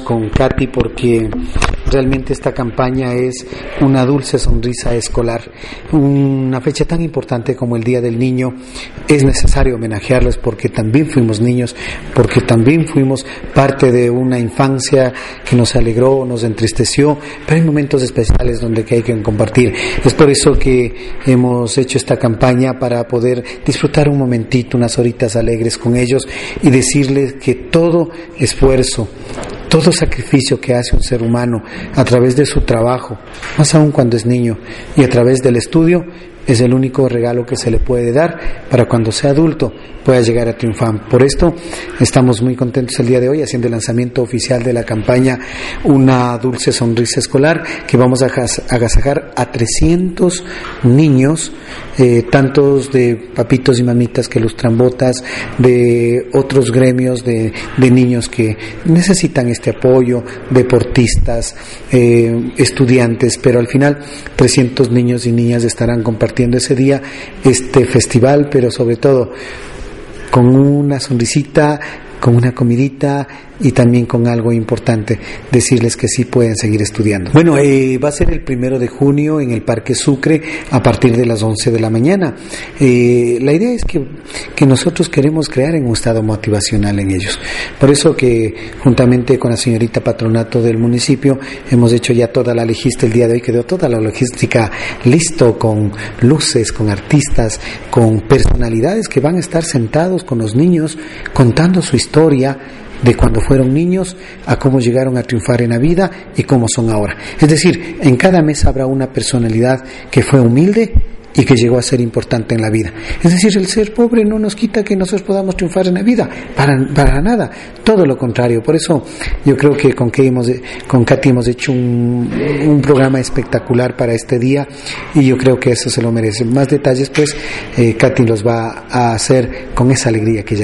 con Katy porque realmente esta campaña es una dulce sonrisa escolar. Una fecha tan importante como el Día del Niño es necesario homenajearles porque también fuimos niños, porque también fuimos parte de una infancia que nos alegró, nos entristeció, pero hay momentos especiales donde hay que compartir. Es por eso que hemos hecho esta campaña para poder disfrutar un momentito, unas horitas alegres con ellos y decirles que todo esfuerzo, todo sacrificio que hace un ser humano a través de su trabajo, más aún cuando es niño, y a través del estudio, es el único regalo que se le puede dar para cuando sea adulto pueda llegar a triunfar. Por esto estamos muy contentos el día de hoy haciendo el lanzamiento oficial de la campaña Una dulce sonrisa escolar que vamos a agasajar a 300 niños, eh, tantos de papitos y mamitas que lustran botas, de otros gremios de, niños que necesitan este apoyo, deportistas, eh, estudiantes, pero al final 300 niños y niñas estarán compartiendo ese día este festival, pero sobre todo con una sonrisita, con una comidita y también con algo importante, decirles que sí pueden seguir estudiando. Bueno, eh, va a ser el primero de junio en el Parque Sucre a partir de las 11 de la mañana. Eh, la idea es que, que nosotros queremos crear un estado motivacional en ellos. Por eso que juntamente con la señorita patronato del municipio hemos hecho ya toda la logística, el día de hoy quedó toda la logística listo con luces, con artistas, con personalidades que van a estar sentados con los niños contando su historia de cuando fueron niños a cómo llegaron a triunfar en la vida y cómo son ahora. Es decir, en cada mes habrá una personalidad que fue humilde y que llegó a ser importante en la vida. Es decir, el ser pobre no nos quita que nosotros podamos triunfar en la vida, para, para nada, todo lo contrario. Por eso yo creo que con, que hemos, con Katy hemos hecho un, un programa espectacular para este día y yo creo que eso se lo merece. Más detalles, pues, eh, Katy los va a hacer con esa alegría que ella